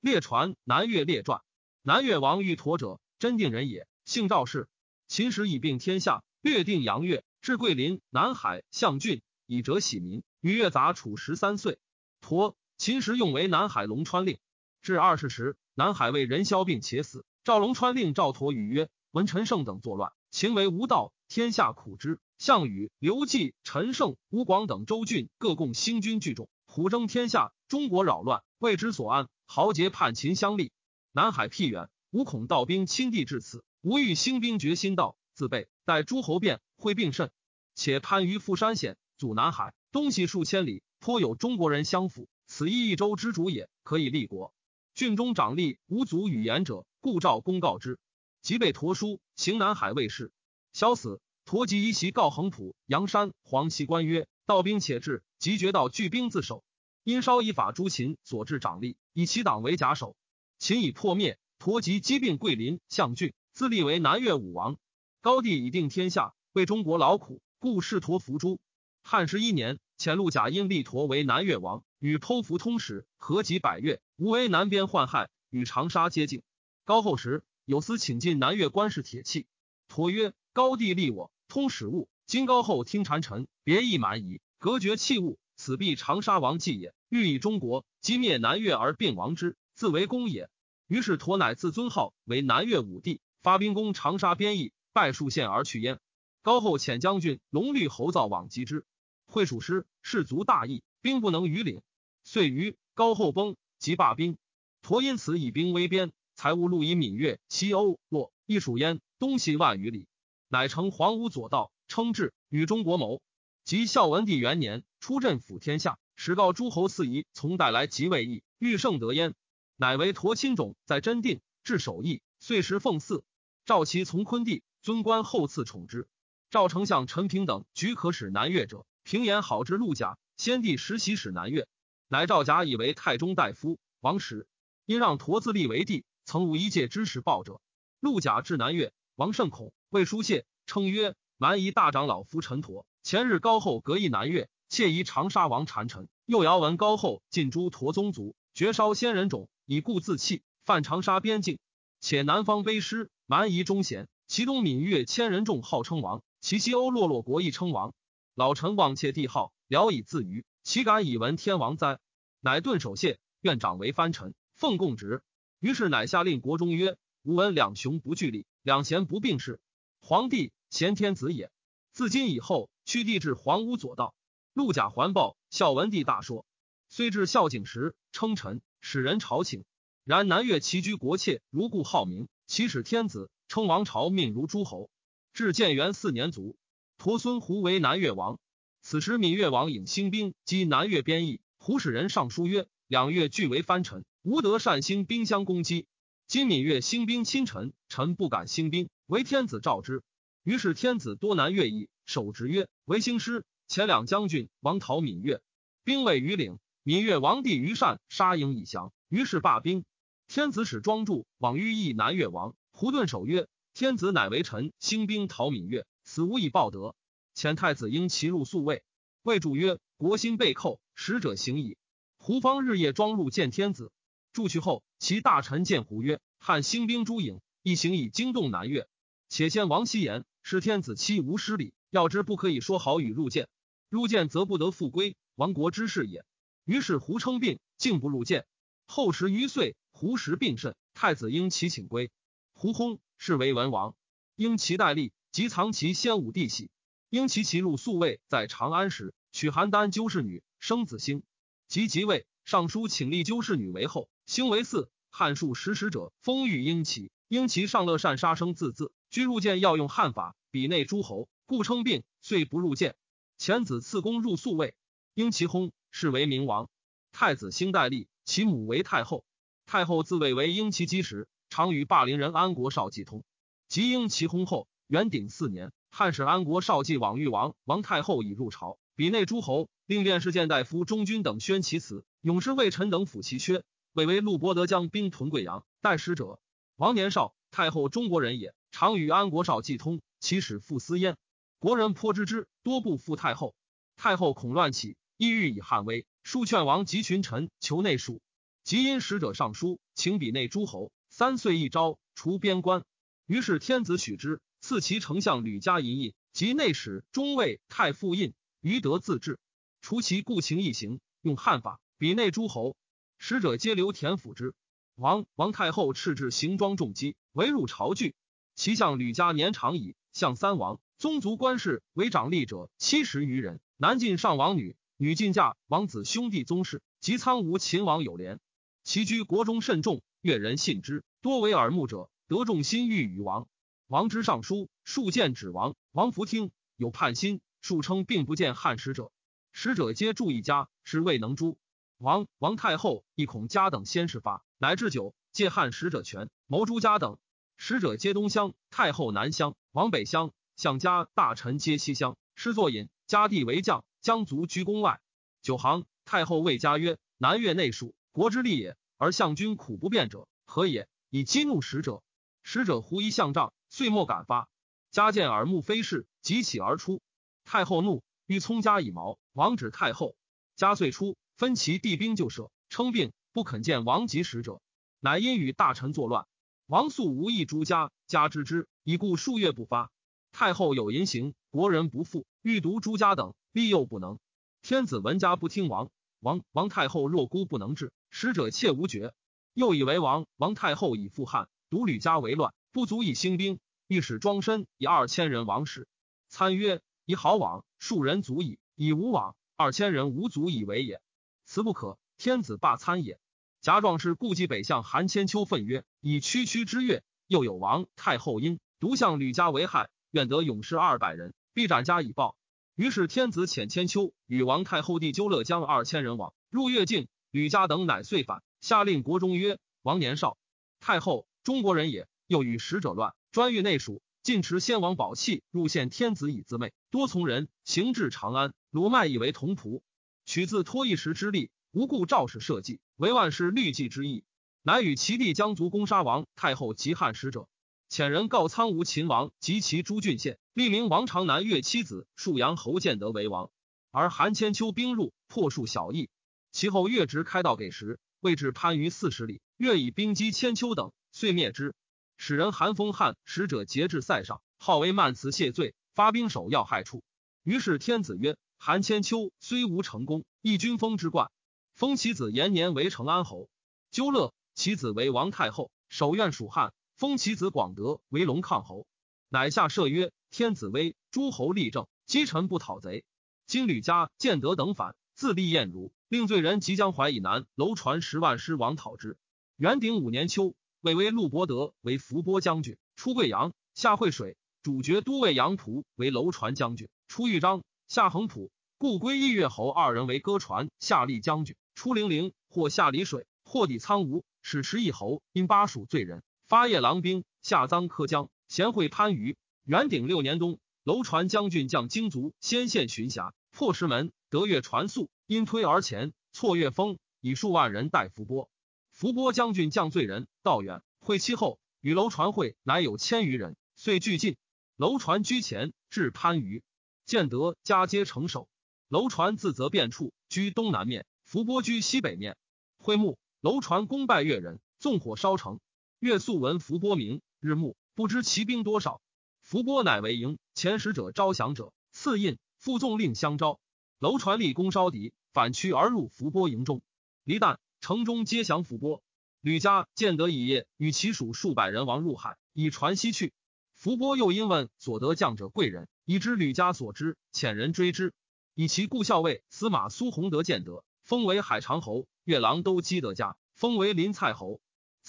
列传南越列传。南越王玉陀者，真定人也，姓赵氏。秦时以并天下，略定阳越，至桂林、南海、象郡，以折喜民。与越杂处十三岁。陀秦时用为南海龙川令。至二十时，南海为人消病且死。赵龙川令赵佗语曰：“闻陈胜等作乱，秦为无道，天下苦之。项羽、刘季、陈胜、吴广等州郡各共兴军聚众，虎争天下，中国扰乱，为之所安。豪杰叛秦相立。南海僻远，无恐道兵侵地至此，吾欲兴兵决心道，自备。待诸侯变，会并甚。且攀于富山险，阻南海东西数千里，颇有中国人相附。此亦一州之主也，可以立国。”郡中长吏无足语言者，故召公告之。即被驼书行南海卫士，萧死。驼即移袭告衡浦、阳山、黄溪官曰：“道兵且至，即决道聚兵自守。因稍以法诛秦所至长吏，以其党为假手。秦已破灭，驼即击并桂林、象郡，自立为南越武王。高帝已定天下，为中国劳苦，故视驼伏诛。汉十一年，遣陆贾因立陀为南越王。”与剖符通使，合集百越，无为南边患害，与长沙接近。高后时有司请进南越官事铁器，妥曰：高帝立我通使物，今高后听谗臣，别意蛮夷，隔绝器物，此必长沙王计也。欲以中国击灭南越而并王之，自为公也。于是妥乃自尊号为南越武帝，发兵攻长沙边邑，败数县而去焉。高后遣将军龙绿侯造往击之，会蜀师士卒大义，兵不能逾领。遂于高后崩，即罢兵。陀因此以兵威边，财物路以闽越、西欧、洛亦属焉，东西万余里，乃成黄武左道，称制与中国谋。及孝文帝元年，出镇抚天下，使告诸侯赐仪从带来即位邑，欲圣得焉，乃为陀亲种在真定，至守邑，岁时奉祀。赵其从昆帝，尊官后赐宠之。赵丞相陈平等举可使南越者，平言好之陆贾，先帝实习使南越。乃赵甲以为太中大夫，王时因让驼自立为帝，曾无一介之使报者。陆贾至南越，王甚恐，谓书谢，称曰：“蛮夷大长老夫陈陀，前日高后隔一南越，窃疑长沙王谗臣，又遥闻高后尽诛驼宗族，绝烧仙人冢，以故自弃，犯长沙边境。且南方卑师，蛮夷忠贤，其东闽越千人众号称王，其西欧落落国亦称王。老臣望窃帝号，聊以自娱。”岂敢以闻天王哉？乃顿首谢，愿长为藩臣，奉贡职。于是乃下令国中曰：“吾闻两雄不俱立，两贤不并事。皇帝贤天子也。自今以后，屈帝至皇屋左道。陆贾环抱，孝文帝大说。虽至孝景时，称臣，使人朝请。然南越齐居国妾，如故好名。其使天子，称王朝命如诸侯。至建元四年卒。徒孙胡为南越王。”此时，闽越王引兴兵击南越边邑，胡使人上书曰：“两越俱为藩臣，无德善兴兵相攻击。今闽越兴兵侵臣，臣不敢兴兵，唯天子召之。于是天子多南越邑，守职曰：为兴师。前两将军王讨闽越，兵未于岭，闽越王帝于善杀营以降，于是罢兵。天子使庄助往欲邑南越王，胡顿守曰：天子乃为臣，兴兵讨闽越，此无以报德。”遣太子婴其入宿卫，魏主曰：“国心被寇，使者行矣。”胡方日夜装入见天子。住去后，其大臣见胡曰：“汉兴兵诸影，一行以惊动南越。且先王希言，是天子妻无失礼，要之不可以说好语入见。入见则不得复归，亡国之事也。”于是胡称病，竟不入见。后十余岁，胡时病甚，太子应其请归。胡薨，是为文王。因其代立，即藏其先武帝玺。因其其入宿卫在长安时，娶邯郸鸠氏女，生子兴。即即位，尚书请立纠氏女为后，兴为嗣。汉数实使者封御英齐，英齐上乐善杀生字字，居入见要用汉法，比内诸侯，故称病，遂不入见。前子赐公入宿卫，英齐薨，是为明王。太子兴代立，其母为太后。太后自谓为英齐基时，常与霸陵人安国少季通。及英齐薨后，元鼎四年。汉使安国少季往誉王王太后已入朝，比内诸侯，令殿侍谏大夫中军等宣其辞。勇士魏臣等抚其缺，谓为陆伯德将兵屯贵阳，待使者。王年少，太后中国人也，常与安国少季通，其使父私焉。国人颇知之，多不负太后。太后恐乱起，意欲以汉威，数劝王及群臣求内属。即因使者上书，请比内诸侯三岁一朝，除边关。于是天子许之，赐其丞相吕家银印，及内史、中尉、太傅印，余德自治。除其故情一行，用汉法，比内诸侯使者皆留田府之。王王太后敕制行装重机，围入朝具。其相吕家年长矣，相三王宗族官氏为长吏者七十余人。男晋上王女，女尽嫁王子兄弟宗室，及苍梧秦王有连。其居国中甚重，越人信之，多为耳目者，得众心欲与王。王之上书，数见指王。王弗听，有叛心，数称并不见汉使者。使者皆住一家，是未能诛。王王太后亦恐家等先事发，乃置酒借汉使者权，谋诛家等。使者皆东乡，太后南乡，王北乡，相家大臣皆西乡。师作饮，家弟为将，将卒居宫外。九行，太后谓家曰：“南越内属，国之利也，而相君苦不便者，何也？”以激怒使者。使者狐疑相杖，遂莫敢发。家见耳目非是，即起而出。太后怒，欲冲家以矛。王指太后。家遂出，分其弟兵就舍，称病不肯见王及使者，乃因与大臣作乱。王素无意诛家，家知之，已故数月不发。太后有淫行，国人不复，欲毒诛家等，必又不能。天子闻家不听王，王王太后若孤不能治，使者切无绝。又以为王王太后以复汉，独吕家为乱，不足以兴兵，欲使庄身以二千人王使。参曰：以好往，数人足矣；以无往，二千人无足以为也。此不可，天子罢参也。甲壮士故计北向韩千秋愤曰：“以区区之月，又有王太后因独向吕家为害，愿得勇士二百人，必斩家以报。”于是天子遣千秋与王太后弟纠乐将二千人往入越境，吕家等乃遂反。下令国中曰：“王年少，太后中国人也，又与使者乱，专欲内属，尽持先王宝器入献天子以自媚，多从人行至长安，鲁麦以为同仆，取自托一时之力。”无故赵氏设计，为万事虑计之意，乃与其弟将卒攻杀王太后及汉使者。遣人告苍梧秦王及其诸郡县，立名王长南越妻子沭阳侯建德为王。而韩千秋兵入，破数小邑。其后越直开道给时，位至番禺四十里，越以兵击千秋等，遂灭之。使人韩封汉使者节制塞上，号为慢辞谢罪，发兵守要害处。于是天子曰：韩千秋虽无成功，亦君封之冠。封其子延年为成安侯，纠乐其子为王太后，守院蜀汉。封其子广德为龙抗侯，乃下赦曰：天子威，诸侯立政，积臣不讨贼。今吕家、建德等反，自立晏如，令罪人即江淮以南楼船十万师往讨之。元鼎五年秋，魏威陆伯德为伏波将军，出贵阳，下惠水。主角都尉杨图为楼船将军，出豫章，下横浦。故归义越侯二人为歌船，下立将军。出零陵，或下离水，或抵苍梧，使持一侯因巴蜀罪人，发夜郎兵，下臧柯江，贤惠番禺。元鼎六年冬，楼船将军将精卒，先县巡峡，破石门，得越船宿，因推而前，错越峰，以数万人待伏波。伏波将军将罪人，道远会期后，与楼船会，乃有千余人，遂俱进。楼船居前，至番禺，建德家皆成守。楼船自责便处，居东南面。伏波居西北面，会幕楼船攻败越人，纵火烧城。越素闻伏波名，日暮不知其兵多少。伏波乃为营前使者招降者，赐印复纵令相招。楼传立功烧敌，反驱而入伏波营中。离旦，城中皆降伏波。吕家见得一夜，与其属数百人亡入海，以传西去。伏波又因问所得将者贵人，以知吕家所知，遣人追之，以其故校尉司马苏弘德见得。封为海长侯，越郎都基德家；封为临蔡侯。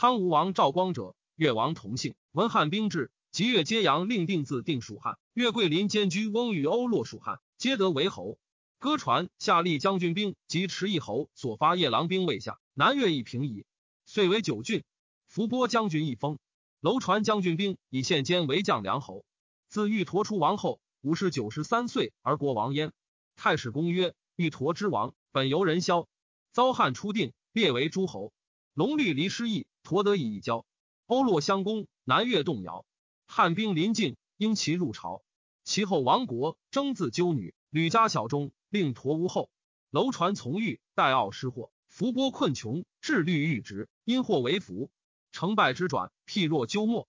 苍梧王赵光者，越王同姓。闻汉兵至，即越揭阳令定字定蜀汉。越桂林监居翁与欧洛蜀汉，皆得为侯。歌传下立将军兵及持一侯所发夜郎兵未下，南越一平矣。遂为九郡。伏波将军一封。楼传将军兵以现监为将梁侯。自玉陀出王后，五十九十三岁而国王焉。太史公曰：玉陀之王。本由人萧，遭汉初定，列为诸侯。龙律离失意，陀得以一交。欧洛相攻，南越动摇。汉兵临近，应其入朝。其后亡国，征自纠女。吕家小中，令陀无后。楼船从欲，戴傲失货。伏波困穷，至律欲直，因祸为福。成败之转，譬若鸠末。